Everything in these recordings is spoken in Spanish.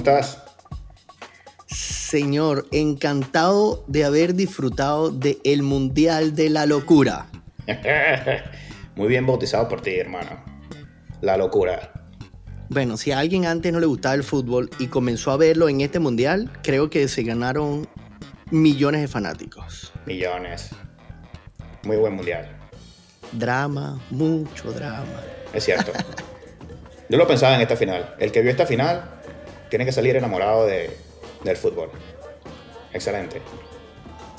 estás? Señor, encantado de haber disfrutado del el Mundial de la Locura. Muy bien bautizado por ti, hermano. La locura. Bueno, si a alguien antes no le gustaba el fútbol y comenzó a verlo en este Mundial, creo que se ganaron millones de fanáticos. Millones. Muy buen Mundial. Drama, mucho drama. Es cierto. Yo lo pensaba en esta final. El que vio esta final tiene que salir enamorado de, del fútbol. Excelente.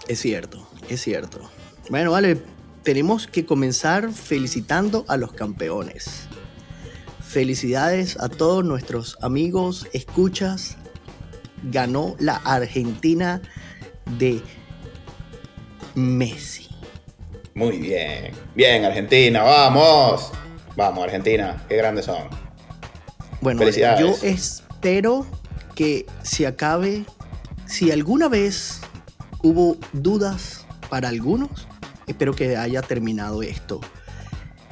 Es cierto, es cierto. Bueno, vale, tenemos que comenzar felicitando a los campeones. Felicidades a todos nuestros amigos, escuchas. Ganó la Argentina de Messi. Muy bien. Bien, Argentina, vamos. Vamos, Argentina, qué grandes son. Bueno, yo espero que se acabe. Si alguna vez hubo dudas para algunos, espero que haya terminado esto.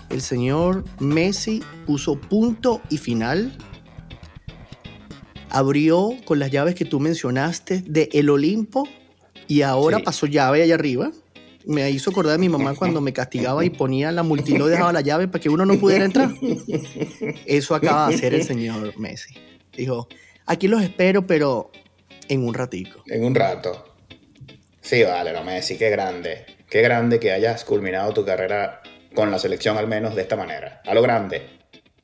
El señor Messi puso punto y final. Abrió con las llaves que tú mencionaste de El Olimpo y ahora pasó llave allá arriba me hizo acordar de mi mamá cuando me castigaba y ponía la multilo dejaba la llave para que uno no pudiera entrar. Eso acaba de hacer el señor Messi. Dijo, aquí los espero, pero en un ratico. En un rato. Sí, vale, no, Messi, qué grande. Qué grande que hayas culminado tu carrera con la selección al menos de esta manera. A lo grande.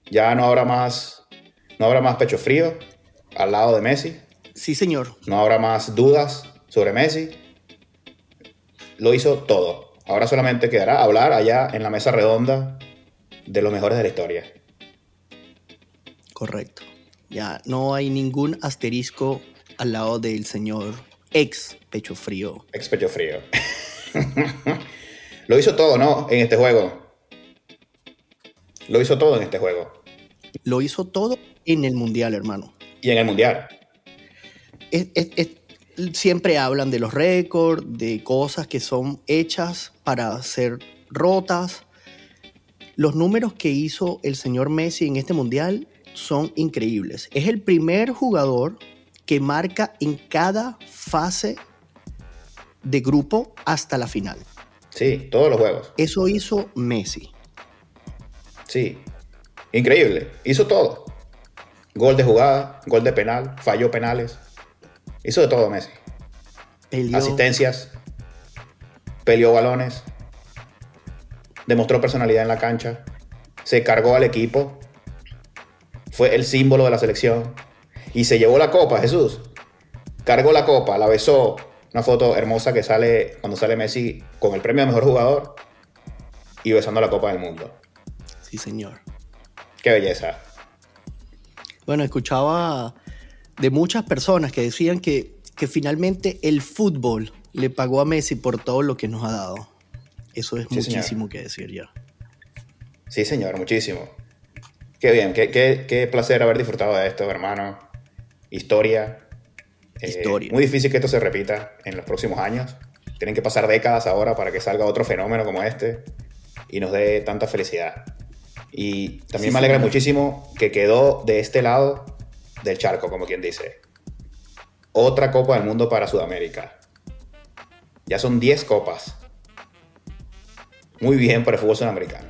Ya no habrá más, no habrá más pecho frío al lado de Messi. Sí, señor. No habrá más dudas sobre Messi lo hizo todo. Ahora solamente quedará hablar allá en la mesa redonda de los mejores de la historia. Correcto. Ya no hay ningún asterisco al lado del señor ex Pecho Frío. Ex Pecho Frío. lo hizo todo, ¿no? En este juego. Lo hizo todo en este juego. Lo hizo todo en el Mundial, hermano. Y en el Mundial. es, siempre hablan de los récords, de cosas que son hechas para ser rotas. Los números que hizo el señor Messi en este mundial son increíbles. Es el primer jugador que marca en cada fase de grupo hasta la final. Sí, todos los juegos. Eso hizo Messi. Sí, increíble. Hizo todo. Gol de jugada, gol de penal, falló penales. Hizo de todo Messi. Asistencias, peleó balones, demostró personalidad en la cancha, se cargó al equipo, fue el símbolo de la selección y se llevó la copa, Jesús. Cargó la copa, la besó. Una foto hermosa que sale cuando sale Messi con el premio de mejor jugador y besando la copa del mundo. Sí, señor. Qué belleza. Bueno, escuchaba de muchas personas que decían que, que finalmente el fútbol le pagó a Messi por todo lo que nos ha dado. Eso es muchísimo que decir ya. Sí, señor, muchísimo. Qué bien, qué, qué, placer haber disfrutado de esto, hermano. Historia. Eh, Historia. Muy difícil que esto se repita en los próximos años. Tienen que pasar décadas ahora para que salga otro fenómeno como este y nos dé tanta felicidad. Y también me alegra muchísimo que quedó de este lado del charco, como quien dice. Otra Copa del Mundo para Sudamérica. Ya son 10 copas. Muy bien para el fútbol sudamericano.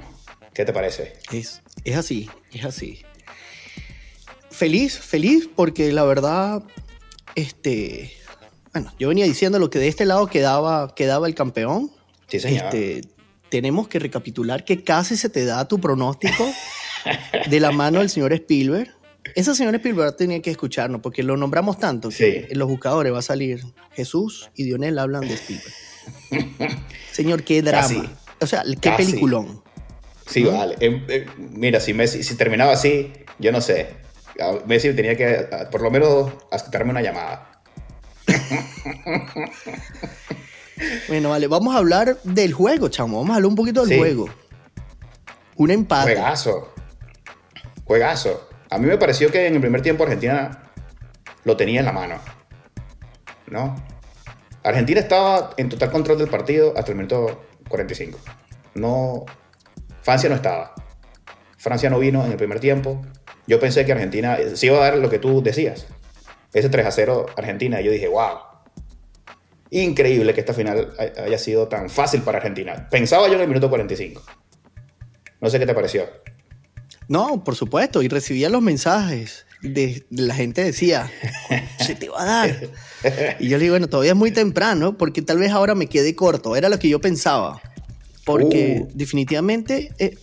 ¿Qué te parece? Es, es así, es así. Feliz, feliz, porque la verdad, este, bueno, yo venía diciendo lo que de este lado quedaba, quedaba el campeón. Sí, señor. Este, tenemos que recapitular que casi se te da tu pronóstico de la mano del señor Spielberg. Esa señora Spielberg tenía que escucharnos porque lo nombramos tanto que en los buscadores va a salir Jesús y Dionel hablan de Spielberg. Señor, qué drama. O sea, qué peliculón. Sí, vale. Em, em, mira, si Messi si terminaba así, yo no sé. Messi tenía que, por lo menos, aceptarme una llamada. bueno, vale, vamos a hablar del juego, chamo. Vamos a hablar un poquito del juego. Un empate. Juegazo. Juegazo. A mí me pareció que en el primer tiempo Argentina lo tenía en la mano. ¿No? Argentina estaba en total control del partido hasta el minuto 45. No, Francia no estaba. Francia no vino en el primer tiempo. yo pensé que Argentina sí iba a dar lo que tú decías. Ese 3 a 0 Argentina. yo dije, wow. Increíble que esta final haya sido tan fácil para Argentina. Pensaba yo en el minuto 45. No sé qué te pareció. No, por supuesto. Y recibía los mensajes de, la gente decía, se te va a dar. Y yo le digo, bueno, todavía es muy temprano porque tal vez ahora me quede corto. Era lo que yo pensaba. Porque uh. definitivamente eh,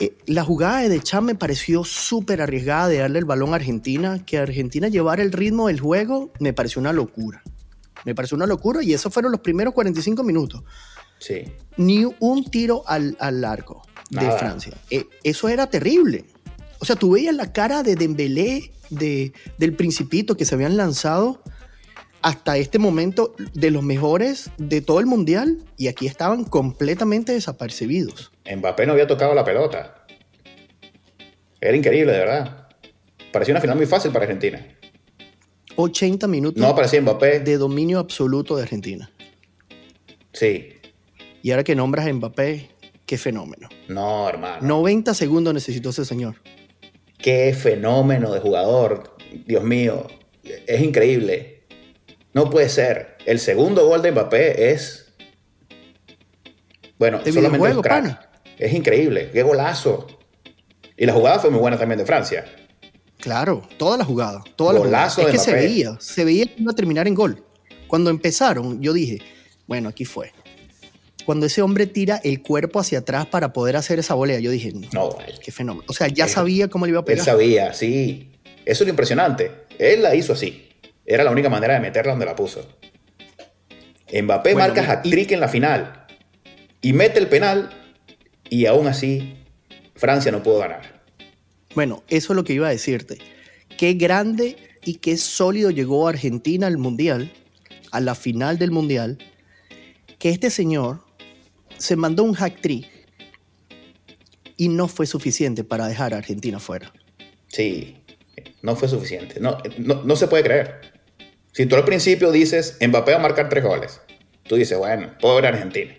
eh, la jugada de Deschamps me pareció súper arriesgada de darle el balón a Argentina. Que Argentina llevara el ritmo del juego me pareció una locura. Me pareció una locura y esos fueron los primeros 45 minutos. Sí. Ni un tiro al, al arco de Francia. Eh, eso era terrible. O sea, tú veías la cara de Dembélé, de, del Principito que se habían lanzado hasta este momento de los mejores de todo el mundial y aquí estaban completamente desapercibidos. Mbappé no había tocado la pelota. Era increíble, de verdad. Parecía una final muy fácil para Argentina. 80 minutos no parecía Mbappé. de dominio absoluto de Argentina. Sí. Y ahora que nombras a Mbappé, qué fenómeno. No, hermano. 90 segundos necesitó ese señor. Qué fenómeno de jugador. Dios mío. Es increíble. No puede ser. El segundo gol de Mbappé es. Bueno, solamente el crack. Es increíble. Qué golazo. Y la jugada fue muy buena también de Francia. Claro, toda la jugada. Toda golazo la Es que se veía. Se veía que iba a terminar en gol. Cuando empezaron, yo dije, bueno, aquí fue. Cuando ese hombre tira el cuerpo hacia atrás para poder hacer esa volea, yo dije, no, qué fenómeno. O sea, ya sabía cómo le iba a pegar. Él sabía, sí. Eso es lo impresionante. Él la hizo así. Era la única manera de meterla donde la puso. Mbappé marca hat-trick en la final y mete el penal y aún así Francia no pudo ganar. Bueno, eso es lo que iba a decirte. Qué grande y qué sólido llegó Argentina al Mundial, a la final del Mundial, que este señor se mandó un hat-trick y no fue suficiente para dejar a Argentina fuera. Sí, no fue suficiente. No, no se puede creer. Si tú al principio dices, Mbappé va a marcar tres goles, tú dices, bueno, pobre Argentina.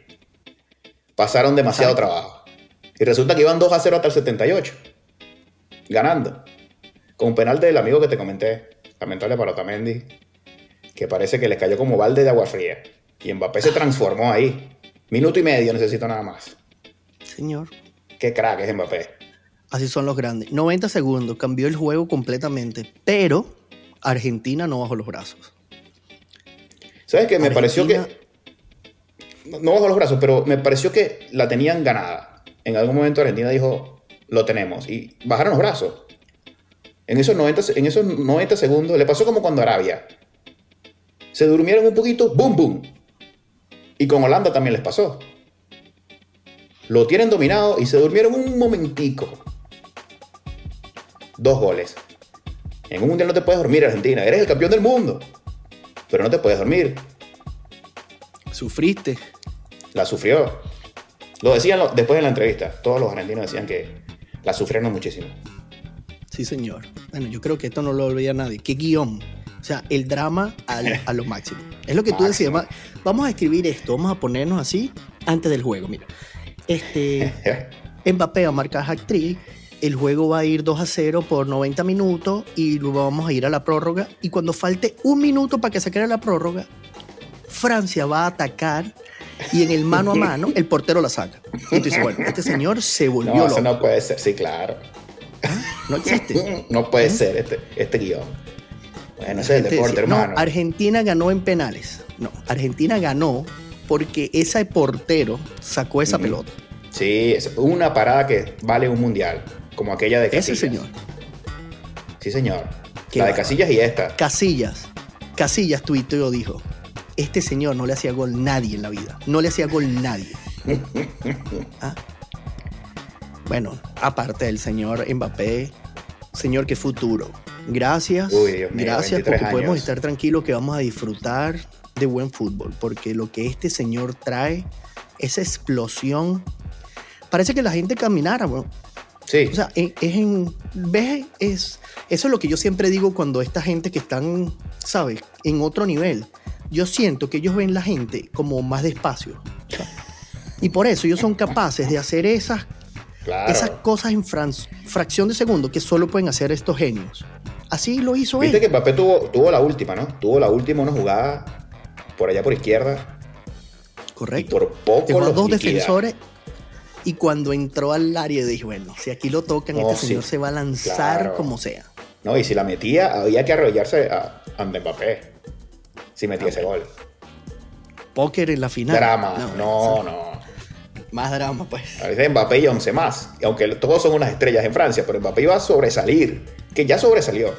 Pasaron demasiado trabajo. Y resulta que iban 2 a 0 hasta el 78, ganando. Con un penal del amigo que te comenté, lamentable para Otamendi, que parece que le cayó como balde de agua fría. Y Mbappé se transformó ahí. Minuto y medio necesito nada más. Señor. Qué crack es Mbappé. Así son los grandes. 90 segundos, cambió el juego completamente, pero Argentina no bajó los brazos. ¿Sabes qué? Me pareció que. No bajó los brazos, pero me pareció que la tenían ganada. En algún momento Argentina dijo, lo tenemos. Y bajaron los brazos. En esos 90, en esos 90 segundos le pasó como cuando Arabia. Se durmieron un poquito, ¡boom, boom! Y con Holanda también les pasó. Lo tienen dominado y se durmieron un momentico. Dos goles. En un mundial no te puedes dormir, Argentina. Eres el campeón del mundo. Pero no te puedes dormir. Sufriste. La sufrió. Lo decían después de la entrevista. Todos los argentinos decían que la sufrieron muchísimo. Sí, señor. Bueno, yo creo que esto no lo olvida nadie. ¿Qué guion? O sea, el drama a lo máximo. Es lo que tú decías. Vamos a escribir esto, vamos a ponernos así antes del juego. Mira, este Mbappé a marcar actriz el juego va a ir 2 a 0 por 90 minutos y luego vamos a ir a la prórroga. Y cuando falte un minuto para que se quede la prórroga, Francia va a atacar y en el mano a mano el portero la saca. Y tú dices, bueno, este señor se volvió no, Eso no puede ser, sí, claro. ¿Ah? No existe. No puede ser este, este guion. Bueno, ese es el deporte, hermano. No, Argentina ganó en penales. No, Argentina ganó porque ese portero sacó esa pelota. Sí, es una parada que vale un mundial. Como aquella de Casillas. Ese señor. Sí, señor. la de Casillas y esta. Casillas. Casillas tuiteó, dijo, este señor no le hacía gol nadie en la vida. No le hacía gol nadie. ¿Ah? Bueno, aparte del señor Mbappé, señor, qué futuro. Gracias. gracias porque podemos estar tranquilos que vamos a disfrutar de buen fútbol, porque lo que este señor trae, esa explosión, parece que la gente caminara, bueno, Sí. O sea, es, en. ¿Ves? Es, eso es lo que yo siempre digo cuando esta gente que están, ¿sabes? En otro nivel. Yo siento que ellos ven la gente como más despacio. Y por eso ellos son capaces de hacer esas Esas cosas en fracción de segundo que solo pueden hacer estos genios. Así lo hizo Viste que Mbappé tuvo, tuvo la última, ¿no? Tuvo la última una jugada por allá por izquierda. Correcto. Y por poco Dejó dos defensores y cuando entró al área dije, bueno, si aquí lo tocan, este señor se va a lanzar como sea. No, y si la metía, había que arrollarse a, a Mbappé. Si metía ese gol. Póker en la final. Drama. No, no. Más drama, pues. A veces Mbappé y 11 más. Y aunque todos son unas estrellas en Francia, pero Mbappé iba a sobresalir. Que ya sobresalió.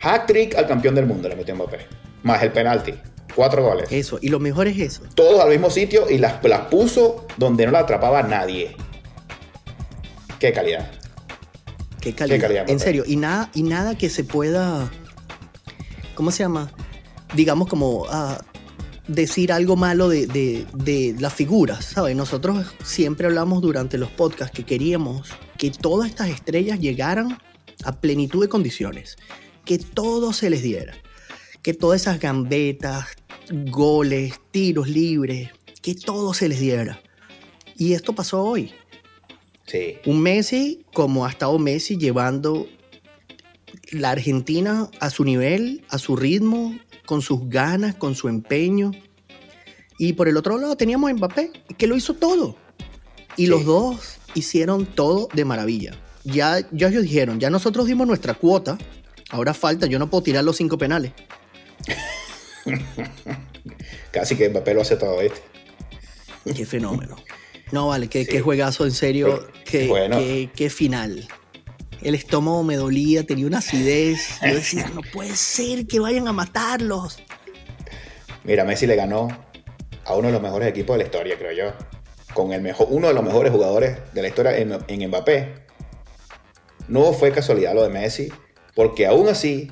Hat-trick al campeón del mundo le metió Mbappé. Más el penalti. Cuatro goles. Eso, y lo mejor es eso. Todos al mismo sitio y las, las puso donde no la atrapaba nadie. Qué calidad. Qué calidad. en serio, y nada, y nada que se pueda. ¿Cómo se llama? Digamos como ah, decir algo malo de, de, las figuras, ¿sabes? Nosotros siempre hablamos durante los podcasts que queríamos que todas estas estrellas llegaran a plenitud de condiciones, que todo se les diera, que todas esas gambetas, goles, tiros libres, que todo se les diera. Y esto pasó hoy. Sí. Un Messi como ha estado Messi llevando la Argentina a su nivel, a su ritmo, con sus ganas, con su empeño. Y por el otro lado teníamos a Mbappé, que lo hizo todo. Y los dos hicieron todo de maravilla. Ya, ya ellos dijeron, ya nosotros dimos nuestra cuota, ahora falta, yo no puedo tirar los cinco penales. Casi que Mbappé lo hace todo, ¿viste? Qué fenómeno. No, vale, qué, qué juegazo, en serio. Qué, qué, final. El estómago me dolía, tenía una acidez. Yo decía, no puede ser que vayan a matarlos. Mira, Messi le ganó a uno de los mejores equipos de la historia, creo yo. Con el mejor, uno de los mejores jugadores de la historia en, en Mbappé. No fue casualidad lo de Messi, porque aún así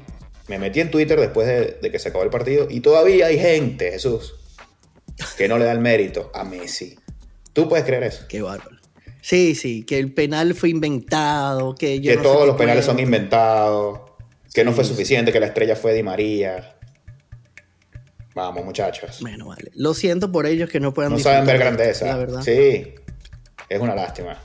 me metí en Twitter después de, que se acabó el partido y todavía hay gente, Jesús, que no le da el mérito a Messi. ¿Tú puedes creer eso? Qué bárbaro. Sí, sí, que el penal fue inventado, que Que todos los penales son inventados, que no fue suficiente, que la estrella fue Di María. Vamos, muchachos. Bueno, vale. Lo siento por ellos que no puedan No saben ver grandeza. La verdad. Sí, es una lástima.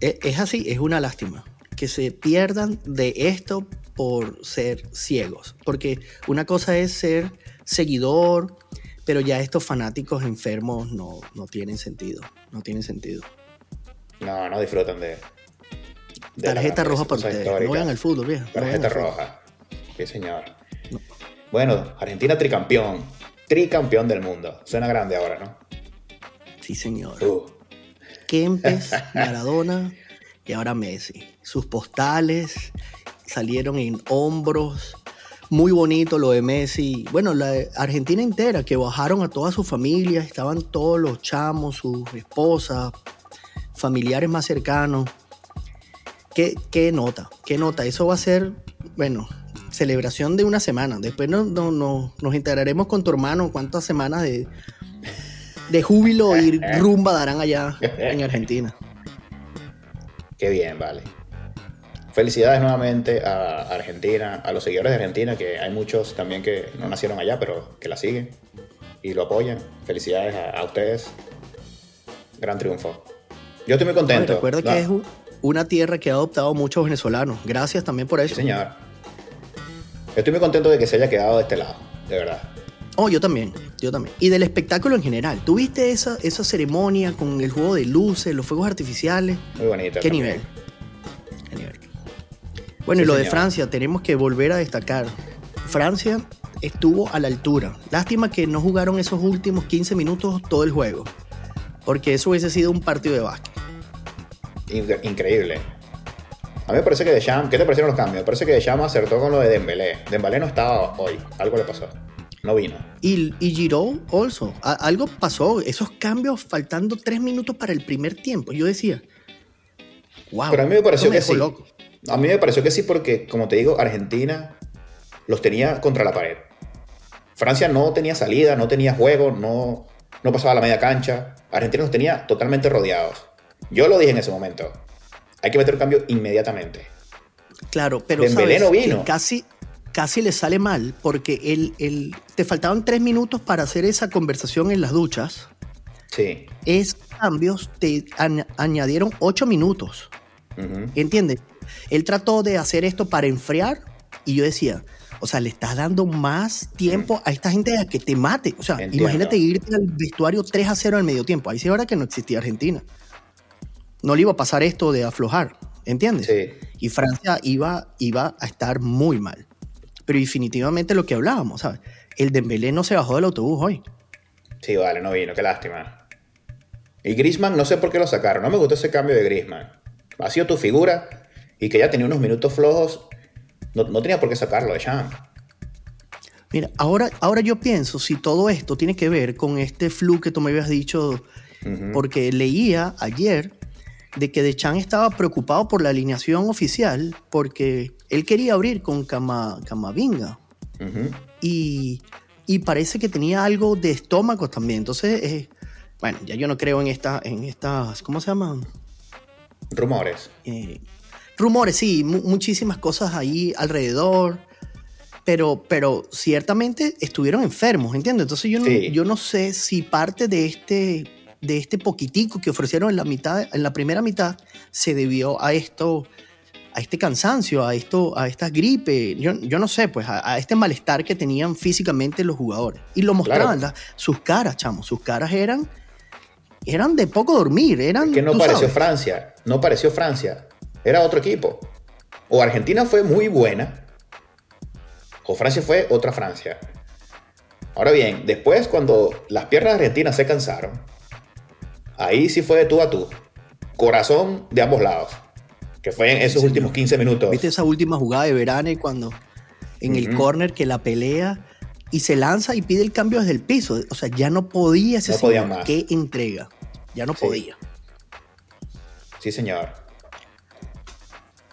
E, es así, es una lástima que se pierdan de esto por ser ciegos. Porque una cosa es ser seguidor, pero ya estos fanáticos enfermos no, no tienen sentido. No tienen sentido. No, no disfrutan de. Tarjeta roja para ustedes. No vean el fútbol, bien. Tarjeta roja. Sí, señor. Bueno, Argentina tricampeón. Tricampeón del mundo. Suena grande ahora, ¿no? Sí, señor. Uh. Kempes, Maradona y ahora Messi. Sus postales salieron en hombros. Muy bonito lo de Messi. Bueno, la Argentina entera, que bajaron a toda su familia, estaban todos los chamos, sus esposas, familiares más cercanos. ¿Qué, qué nota? ¿Qué nota? Eso va a ser, bueno, celebración de una semana. Después no, nos integraremos con tu hermano. ¿Cuántas semanas de, de júbilo y rumba darán allá en Argentina? Qué bien, vale. Felicidades nuevamente a Argentina, a los seguidores de Argentina, que hay muchos también que no nacieron allá, pero que la siguen y lo apoyan. Felicidades a, ustedes. Gran triunfo. Yo estoy muy contento. recuerda que es una tierra que ha adoptado muchos venezolanos. Gracias también por eso. Sí, señor. Estoy muy contento de que se haya quedado de este lado, de verdad. Oh, yo también, yo también. Y del espectáculo en general. ¿Tuviste esa, esa ceremonia con el juego de luces, los fuegos artificiales? Muy bonito. ¿Qué nivel? ¿Qué nivel? Bueno, y lo de Francia, tenemos que volver a destacar. Francia estuvo a la altura. Lástima que no jugaron esos últimos 15 minutos todo el juego. Porque eso hubiese sido un partido de básquet. Increíble. A mí me parece que Deschamps, ¿qué te parecieron los cambios? Me parece que Deschamps acertó con lo de Dembélé. Dembélé no estaba hoy, algo le pasó. No vino. Y, y Giroud also. algo pasó. Esos cambios faltando tres minutos para el primer tiempo. Yo decía, wow. Pero a mí me pareció que sí. A mí me pareció que sí porque, como te digo, Argentina los tenía contra la pared. Francia no tenía salida, no tenía juego, no, no pasaba la media cancha. Argentina los tenía totalmente rodeados. Yo lo dije en ese momento. Hay que meter un cambio inmediatamente. Claro, pero sabes vino. casi, casi le sale mal porque él, te faltaban tres minutos para hacer esa conversación en las duchas. Sí. Esos cambios te añadieron ocho minutos. ¿Entiendes? Él trató de hacer esto para enfriar y yo decía, o sea, le estás dando más tiempo a esta gente a que te mate. O sea, imagínate irte al vestuario 3 a 0 al medio tiempo. Ahí sí ahora que no existía Argentina. No le iba a pasar esto de aflojar, ¿entiendes? Sí. Y Francia iba, iba a estar muy mal. Pero definitivamente lo que hablábamos, ¿sabes? El Dembélé no se bajó del autobús hoy. Sí, vale, no vino, qué lástima. Y Grisman, no sé por qué lo sacaron. No me gustó ese cambio de Grisman. Ha sido tu figura y que ya tenía unos minutos flojos. No, tenía por qué sacarlo de Champ. Mira, ahora, ahora yo pienso si todo esto tiene que ver con este flu que tú me habías dicho, porque leía ayer de que Chan estaba preocupado por la alineación oficial porque él quería abrir con Camavinga. y, y, parece que tenía algo de estómago también. Entonces, eh, bueno, ya yo no creo en, esta, en estas, ¿cómo se llaman? Rumores. Eh, rumores, sí, muchísimas cosas ahí alrededor. Pero, pero ciertamente estuvieron enfermos, ¿entiendes? Entonces yo yo no sé si parte de este de este poquitico que ofrecieron en la mitad, en la primera mitad, se debió a esto, a este cansancio, a esto, a esta gripe, yo, yo no sé, pues a, este malestar que tenían físicamente los jugadores. Y lo mostraban, sus caras, chamo, sus caras eran, eran de poco dormir, eran... que no pareció Francia, no pareció Francia, era otro equipo. O Argentina fue muy buena, o Francia fue otra Francia. Ahora bien, después cuando las piernas argentinas se cansaron, Ahí sí fue de tú a tú. Corazón de ambos lados. Que fue en esos últimos 15 minutos. ¿Viste esa última jugada de Verane cuando en el corner que la pelea y se lanza y pide el cambio desde el piso? O sea, ya no podía ese no ¿Qué entrega? Ya no podía. Sí, señor.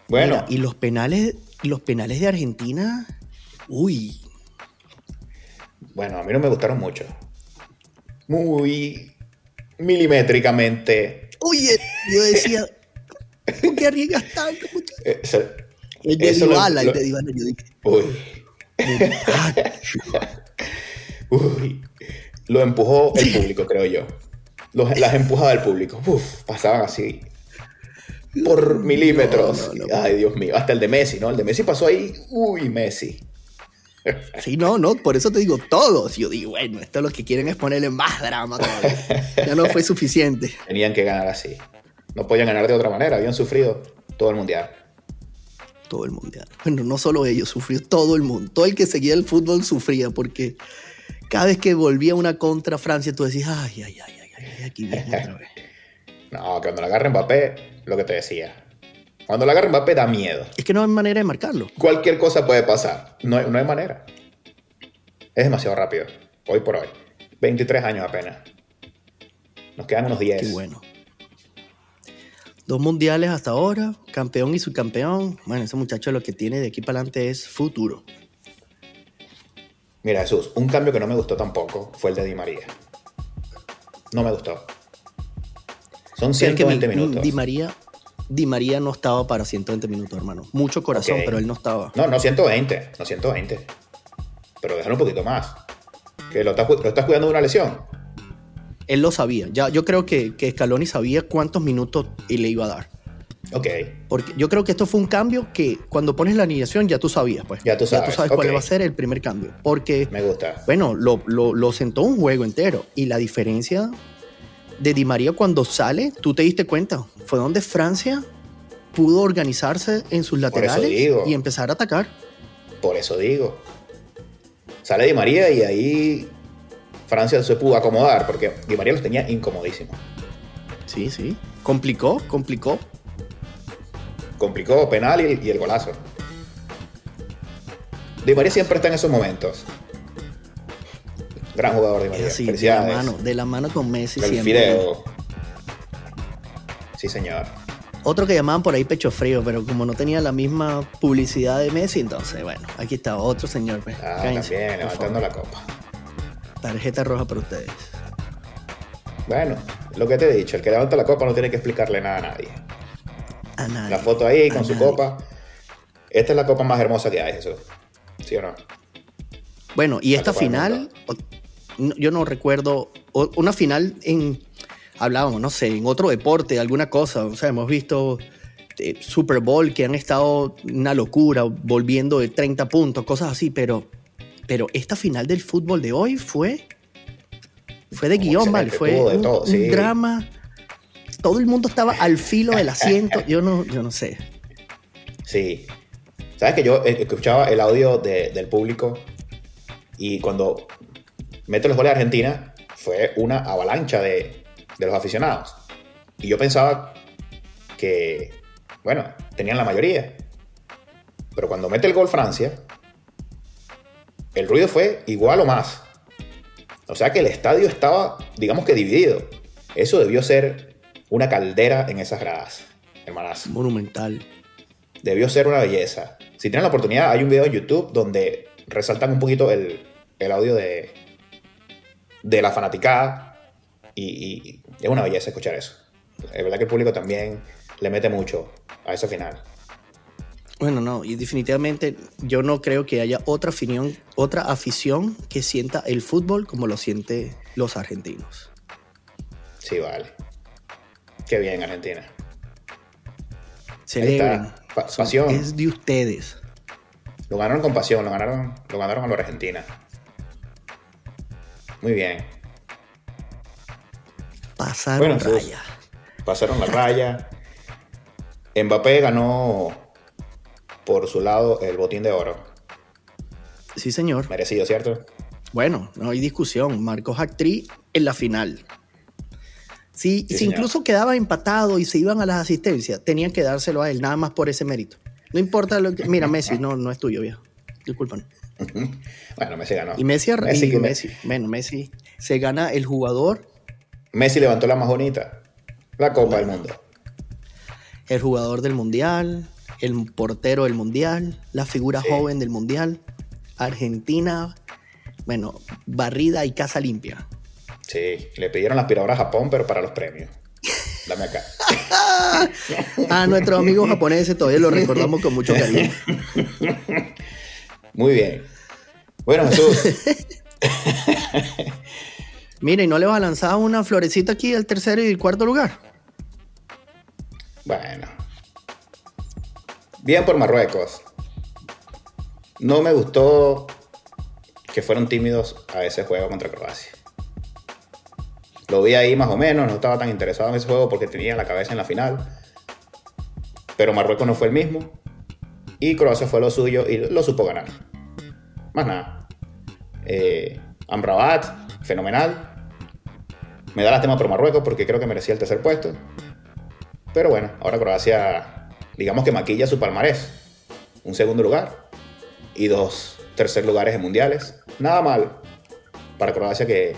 Bueno. y los penales, los penales de Argentina, uy. Bueno, a mí no me gustaron mucho. Muy milimétricamente. Oye, yo decía, ¿por qué arriesgas tanto, muchacho? el de Dybala, el de Dybala, yo dije. Uy. Uy. Lo empujó el público, creo yo. las empujaba el público. Uf, pasaban así. Por milímetros. Ay, Dios mío. Hasta el de Messi, ¿no? El de Messi pasó ahí. Uy, Messi. Sí, no, no, por eso te digo todos. Yo digo, bueno, esto lo que quieren es ponerle más drama todavía. Ya no fue suficiente. Tenían que ganar así. No podían ganar de otra manera, habían sufrido todo el mundial. Todo el mundial. Bueno, no solo ellos, sufrió todo el mundo. Todo el que seguía el fútbol sufría porque cada vez que volvía una contra Francia, tú decías, ay, ay, ay, ay, ay aquí viene otra vez. no, cuando la agarra Mbappé, lo que te decía, cuando la agarra Mbappé da miedo. Es que no hay manera de marcarlo. Cualquier cosa puede pasar. No, no hay manera. Es demasiado rápido. Hoy por hoy. 23 años apenas. Nos quedan unos 10. Qué bueno. Dos mundiales hasta ahora, campeón y subcampeón. Bueno, ese muchacho lo que tiene de aquí para adelante es futuro. Mira, Jesús, un cambio que no me gustó tampoco fue el de Di María. No me gustó. Son 120 minutos. Di María, Di María no estaba para 120 minutos, hermano. Mucho corazón, pero él no estaba. No, no 120, no 120. Pero déjalo un poquito más. Que lo estás, lo estás cuidando de una lesión. Él lo sabía. Ya, yo creo que, que Scaloni sabía cuántos minutos le iba a dar. Ok. Porque yo creo que esto fue un cambio que cuando pones la alineación ya tú sabías, pues. Ya tú sabes. Ya tú sabes cuál va a ser el primer cambio. Porque. Me gusta. Bueno, lo, lo, lo sentó un juego entero. Y la diferencia de Di María cuando sale, tú te diste cuenta, fue donde Francia pudo organizarse en sus laterales y empezar a atacar. Por eso digo. Sale Di María y ahí Francia se pudo acomodar porque Di María los tenía incomodísimos. Sí, sí. Complicó, complicó. Complicó penal y, el golazo. Di María siempre está en esos momentos. Gran jugador de María. Sí, de la mano, de la mano con Messi el Fideo. Sí, señor. Otro que llamaban por ahí pecho frío, pero como no tenía la misma publicidad de Messi, entonces, bueno, aquí está otro señor. Pues. Ah, también, levantando la copa. Tarjeta roja para ustedes. Bueno, lo que te he dicho, el que levanta la copa no tiene que explicarle nada a nadie. A nadie. La foto ahí con su copa. Esta es la copa más hermosa que hay, eso. ¿Sí o no? Bueno, y esta final, yo no recuerdo una final en hablábamos, no sé, en otro deporte, alguna cosa. O sea, hemos visto eh, Super Bowl que han estado una locura, volviendo de 30 puntos, cosas así, pero, pero esta final del fútbol de hoy fue, fue de guion, ¿vale? Fue un, drama. Todo el mundo estaba al filo del asiento. Yo no, yo no sé. Sí. Sabes que yo escuchaba el audio del público y cuando mete los goles de Argentina fue una avalancha de, de los aficionados. Y yo pensaba que, bueno, tenían la mayoría. Pero cuando mete el gol Francia, el ruido fue igual o más. O sea que el estadio estaba, digamos que dividido. Eso debió ser una caldera en esas gradas, hermanas. Monumental. Debió ser una belleza. Si tienen la oportunidad, hay un video en YouTube donde resaltan un poquito el, el audio de, de la fanaticada y, es una belleza escuchar eso. Es verdad que el público también le mete mucho a ese final. Bueno, no, y definitivamente yo no creo que haya otra afición, otra afición que sienta el fútbol como lo siente los argentinos. Sí, vale. Qué bien, Argentina. Celebren. pasión. Es de ustedes. Lo ganaron con pasión, lo ganaron, lo ganaron a los Argentina. Muy bien. Pasaron la raya. Pasaron la raya. Mbappé ganó por su lado el botín de oro. Sí, señor. Merecido, ¿cierto? Bueno, no hay discusión. Marcó actriz en la final. Si, si incluso quedaba empatado y se iban a las asistencias, tenían que dárselo a él, nada más por ese mérito. No importa lo que. Mira, Messi, no, no es tuyo, viejo. Disculpan. bueno, Messi ganó. Y Messi, Messi, Messi, bueno, Messi se gana el jugador Messi levantó la más bonita, la Copa del Mundo. El jugador del Mundial, el portero del Mundial, la figura joven del Mundial, Argentina, bueno, barrida y casa limpia. Sí, le pidieron la aspiradora a Japón, pero para los premios. Dame acá. a nuestros amigos japoneses todavía lo recordamos con mucho cariño. Muy bien. Bueno, Jesús. Mira, ¿y no le vas a lanzar una florecita aquí al tercer y cuarto lugar? Bueno. Bien por Marruecos. No me gustó que fueron tímidos a ese juego contra Croacia. Lo vi ahí más o menos, no estaba tan interesado en ese juego porque tenía la cabeza en la final. Pero Marruecos no fue el mismo. Y Croacia fue lo suyo y lo supo ganar. Más nada. Eh, Amrabat fenomenal. Me da lástima por Marruecos porque creo que merecía el tercer puesto. Pero bueno, ahora Croacia, digamos que maquilla su palmarés. Un segundo lugar y dos tercer lugares en mundiales. Nada mal para Croacia que,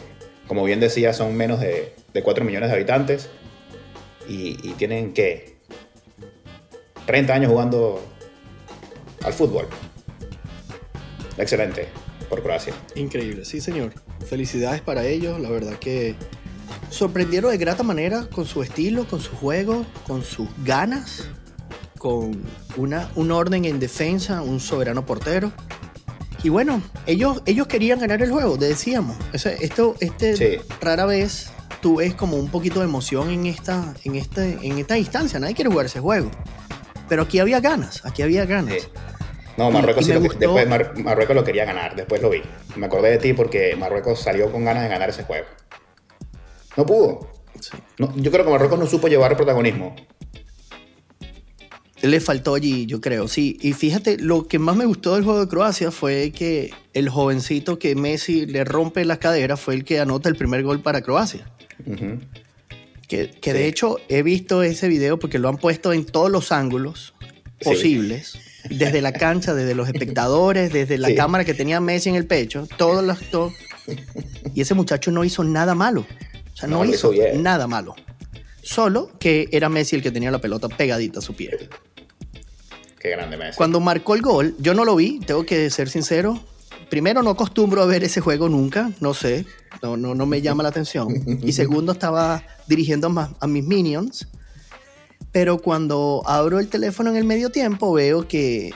como bien decía, son menos de, de 4 millones de habitantes y, y tienen que 30 años jugando al fútbol. Excelente por Croacia. Increíble, sí señor. Felicidades para ellos, la verdad que sorprendieron de grata manera con su estilo, con su juego, con sus ganas, con una, un orden en defensa, un soberano portero. Y bueno, ellos, ellos querían ganar el juego, decíamos. esto, este rara vez tú ves como un poquito de emoción en esta, en, este, en esta instancia. Nadie quiere jugar ese juego. Pero aquí había ganas, aquí había ganas. No, Marruecos sí lo, después Marruecos lo quería ganar, después lo vi. Me acordé de ti porque Marruecos salió con ganas de ganar ese juego. No pudo. yo creo que Marruecos no supo llevar el protagonismo. Le faltó allí, yo creo, sí. Y fíjate, lo que más me gustó del juego de Croacia fue que el jovencito que Messi le rompe la cadera fue el que anota el primer gol para Croacia. Que, de hecho he visto ese video porque lo han puesto en todos los ángulos posibles desde la cancha, desde los espectadores, desde la cámara que tenía Messi en el pecho, todos los... Y ese muchacho no hizo nada malo. O sea, no, hizo nada malo. Solo que era Messi el que tenía la pelota pegadita a su pie. Qué grande Messi. Cuando marcó el gol, yo no lo vi, tengo que ser sincero. Primero, no acostumbro a ver ese juego nunca, no sé, no, no, no me llama la atención. Y segundo, estaba dirigiendo a mis minions pero cuando abro el teléfono en el medio tiempo veo que,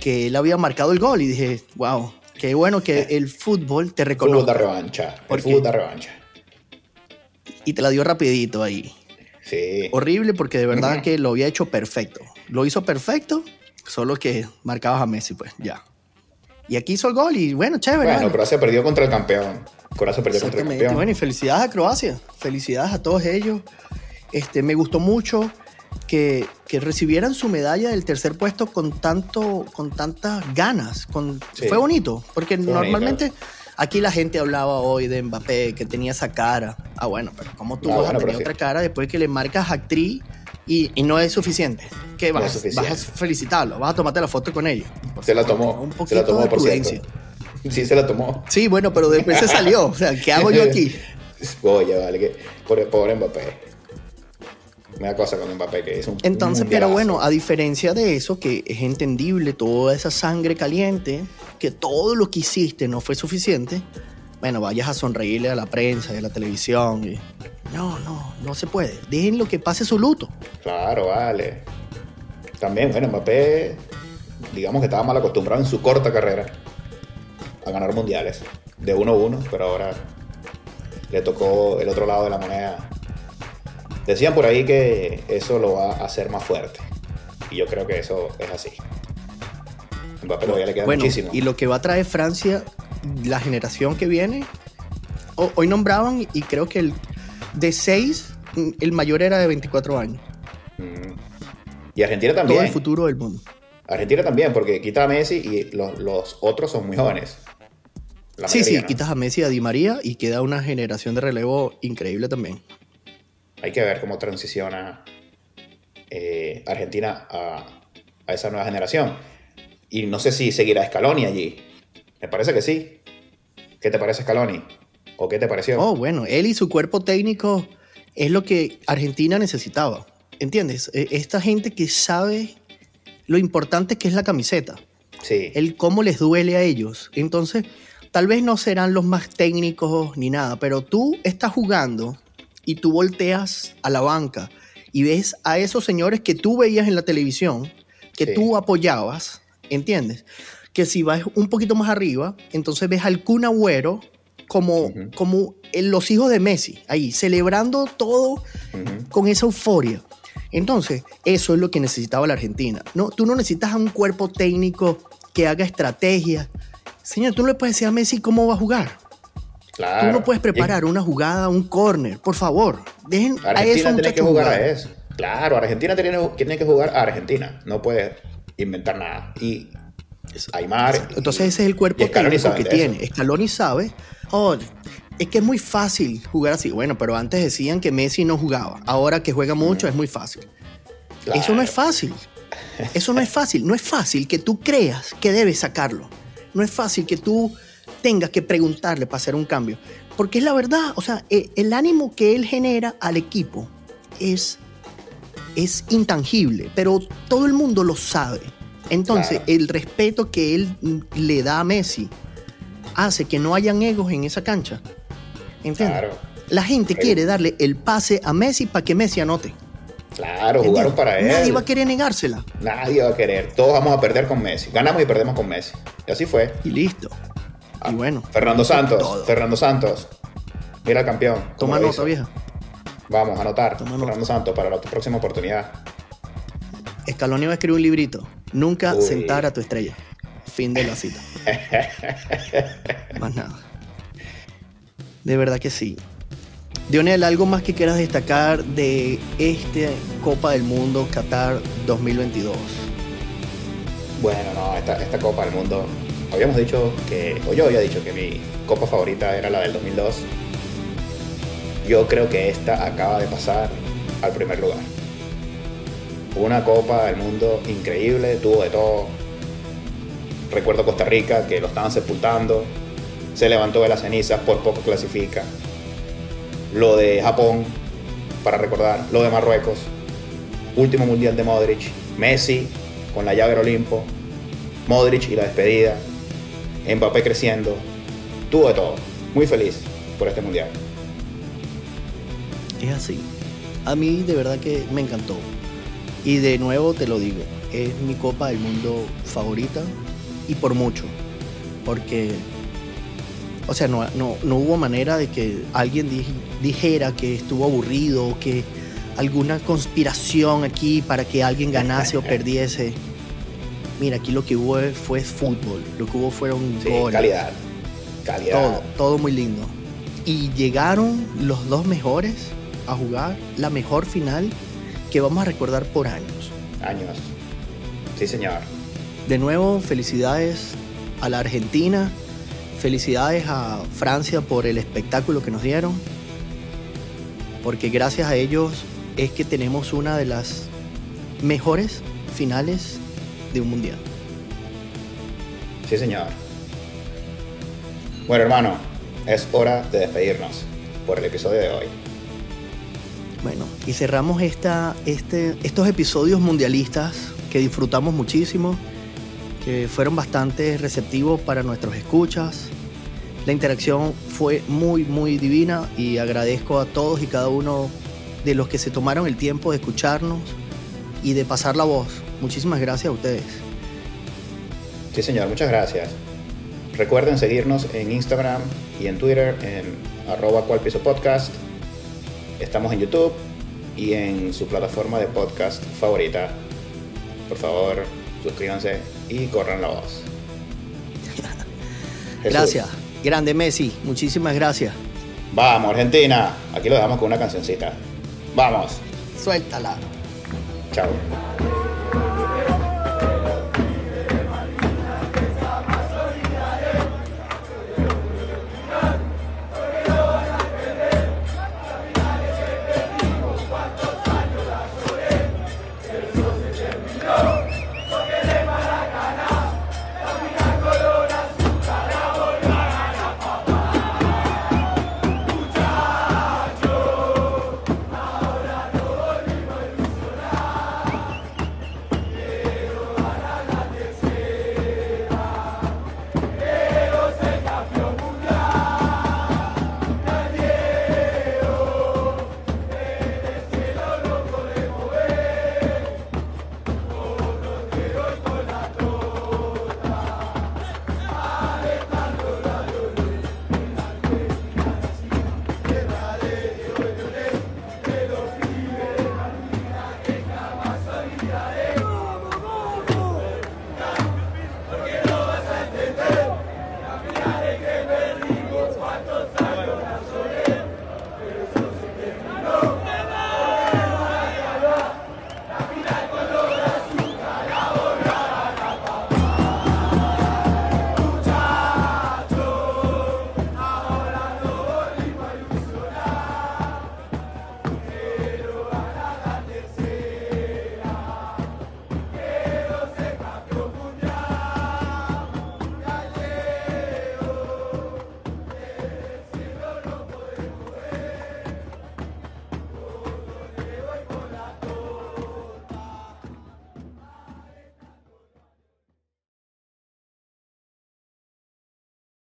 que él había marcado el gol y dije, wow, qué bueno que el fútbol te reconoce. Fútbol de revancha. El fútbol de revancha. y te la dio rapidito ahí. Sí. Horrible porque de verdad que lo había hecho perfecto. Lo hizo perfecto, solo que marcabas a Messi, pues ya. Y aquí hizo el gol y bueno, chévere. Bueno, Croacia perdió contra el campeón. Croacia perdió contra el campeón. Bueno, y felicidades a Croacia. Felicidades a todos ellos. Este, me gustó mucho que, que, recibieran su medalla del tercer puesto con, tanto, con tantas ganas. Con, Fue bonito, porque normalmente aquí la gente hablaba hoy de Mbappé, que tenía esa cara. Ah, bueno, pero ¿cómo tú vas a tener otra cara después que le marcas actriz y, y no es suficiente? ¿Qué vas, vas a felicitarlo? ¿Vas a tomarte la foto con ellos? Se la tomó. Un poquito se la tomó, de prudencia. Sí, se la tomó. Sí, bueno, pero después se salió. O sea, ¿qué hago yo aquí? Oye, vale, que pobre, pobre Mbappé me da cosa con Mbappé, que es un. Entonces, pero bueno, a diferencia de eso, que es entendible toda esa sangre caliente, que todo lo que hiciste no fue suficiente, bueno, vayas a sonreírle a la prensa y a la televisión. Y, no, no, no se puede. Dejen lo que pase su luto. Claro, vale. También, bueno, Mbappé, digamos que estaba mal acostumbrado en su corta carrera a ganar mundiales. De 1-1, pero ahora le tocó el otro lado de la moneda Decían por ahí que eso lo va a hacer más fuerte. Y yo creo que eso es así. Mbappé todavía le queda bueno, muchísimo. Y lo que va a traer Francia, la generación que viene, hoy nombraban y creo que el de 6, el mayor era de 24 años. Mm. Y Argentina también. Todo el futuro del mundo. Argentina también, porque quita a Messi y los, otros son muy jóvenes. sí, sí, quitas a Messi y a Di María y queda una generación de relevo increíble también hay que ver cómo transiciona eh, Argentina a, esa nueva generación. Y no sé si seguirá Scaloni allí. Me parece que sí. ¿Qué te parece Scaloni? ¿O qué te pareció? Oh, bueno, él y su cuerpo técnico es lo que Argentina necesitaba. ¿Entiendes? E, esta gente que sabe lo importante que es la camiseta. Sí. El cómo les duele a ellos. Entonces, tal vez no serán los más técnicos ni nada, pero tú estás jugando y tú volteas a la banca y ves a esos señores que tú veías en la televisión, que tú apoyabas, ¿entiendes? Que si vas un poquito más arriba, entonces ves al Kun Agüero como, como los hijos de Messi, ahí, celebrando todo con esa euforia. Entonces, eso es lo que necesitaba la Argentina. No, tú no necesitas a un cuerpo técnico que haga estrategia. Señor, tú no le puedes decir a Messi cómo va a jugar. Tú no puedes preparar una jugada, un corner, por favor. Dejen Argentina a tiene que jugar, a eso. Claro, Argentina tiene, tiene, que jugar a Argentina. No puede inventar nada. Y Aymar. Entonces ese es el cuerpo técnico que tiene. Scaloni sabe. Oh, es que es muy fácil jugar así. Bueno, pero antes decían que Messi no jugaba. Ahora que juega mucho es muy fácil. Eso no es fácil. Eso no es fácil. No es fácil que tú creas que debes sacarlo. No es fácil que tú tengas que preguntarle para hacer un cambio. Porque es la verdad, o sea, e, el ánimo que él genera al equipo es, es intangible, pero todo el mundo lo sabe. Entonces, el respeto que él le da a Messi hace que no hayan egos en esa cancha. ¿Entiendes? La gente quiere darle el pase a Messi para que Messi anote. Claro, jugaron para él. Nadie va a querer negársela. Nadie va a querer. Todos vamos a perder con Messi. Ganamos y perdemos con Messi. Y así fue. Y listo. Y bueno. Fernando Santos. Fernando Santos. Mira campeón. Toma nota, vieja. Vamos a anotar. Fernando Santos para la próxima oportunidad. Escaloni va a escribir un librito. Nunca sentar a tu estrella. Fin de la cita. más nada. De verdad que sí. Dionel, ¿algo más que quieras destacar de este Copa del Mundo Qatar 2022? Bueno, no, esta, esta Copa del Mundo habíamos dicho que, o yo había dicho que mi copa favorita era la del 2002. Yo creo que esta acaba de pasar al primer lugar. Una copa del mundo increíble, tuvo de todo. Recuerdo Costa Rica que lo estaban sepultando, se levantó de las cenizas, por poco clasifica. Lo de Japón, para recordar, lo de Marruecos, último mundial de Modric, Messi con la llave del Olimpo, Modric y la despedida, Mbappé creciendo, tuvo de todo. Muy feliz por este mundial. Es así. A mí de verdad que me encantó. Y de nuevo te lo digo, es mi Copa del Mundo favorita y por mucho. Porque O sea, no, no, no hubo manera de que alguien dijera que estuvo aburrido, que alguna conspiración aquí para que alguien ganase o perdiese. Mira, aquí lo que hubo fue fútbol, lo que hubo fueron sí, Calidad, calidad. Todo, todo muy lindo. Y llegaron los dos mejores a jugar la mejor final que vamos a recordar por años. Años. Sí, señor. De nuevo, felicidades a la Argentina, felicidades a Francia por el espectáculo que nos dieron, porque gracias a ellos es que tenemos una de las mejores finales de un mundial. Sí, señor. Bueno, hermano, es hora de despedirnos por el episodio de hoy. Bueno, y cerramos esta, este, estos episodios mundialistas que disfrutamos muchísimo, que fueron bastante receptivos para nuestros escuchas. La interacción fue muy, muy divina y agradezco a todos y cada uno de los que se tomaron el tiempo de escucharnos y de pasar la voz. Muchísimas gracias a ustedes. Sí, señor, muchas gracias. Recuerden seguirnos en Instagram y en Twitter en arroba podcast. Estamos en YouTube y en su plataforma de podcast favorita. Por favor, suscríbanse y corran la voz. gracias. Grande Messi, muchísimas gracias. Vamos, Argentina. Aquí lo dejamos con una cancioncita. Vamos. Suéltala. Chao.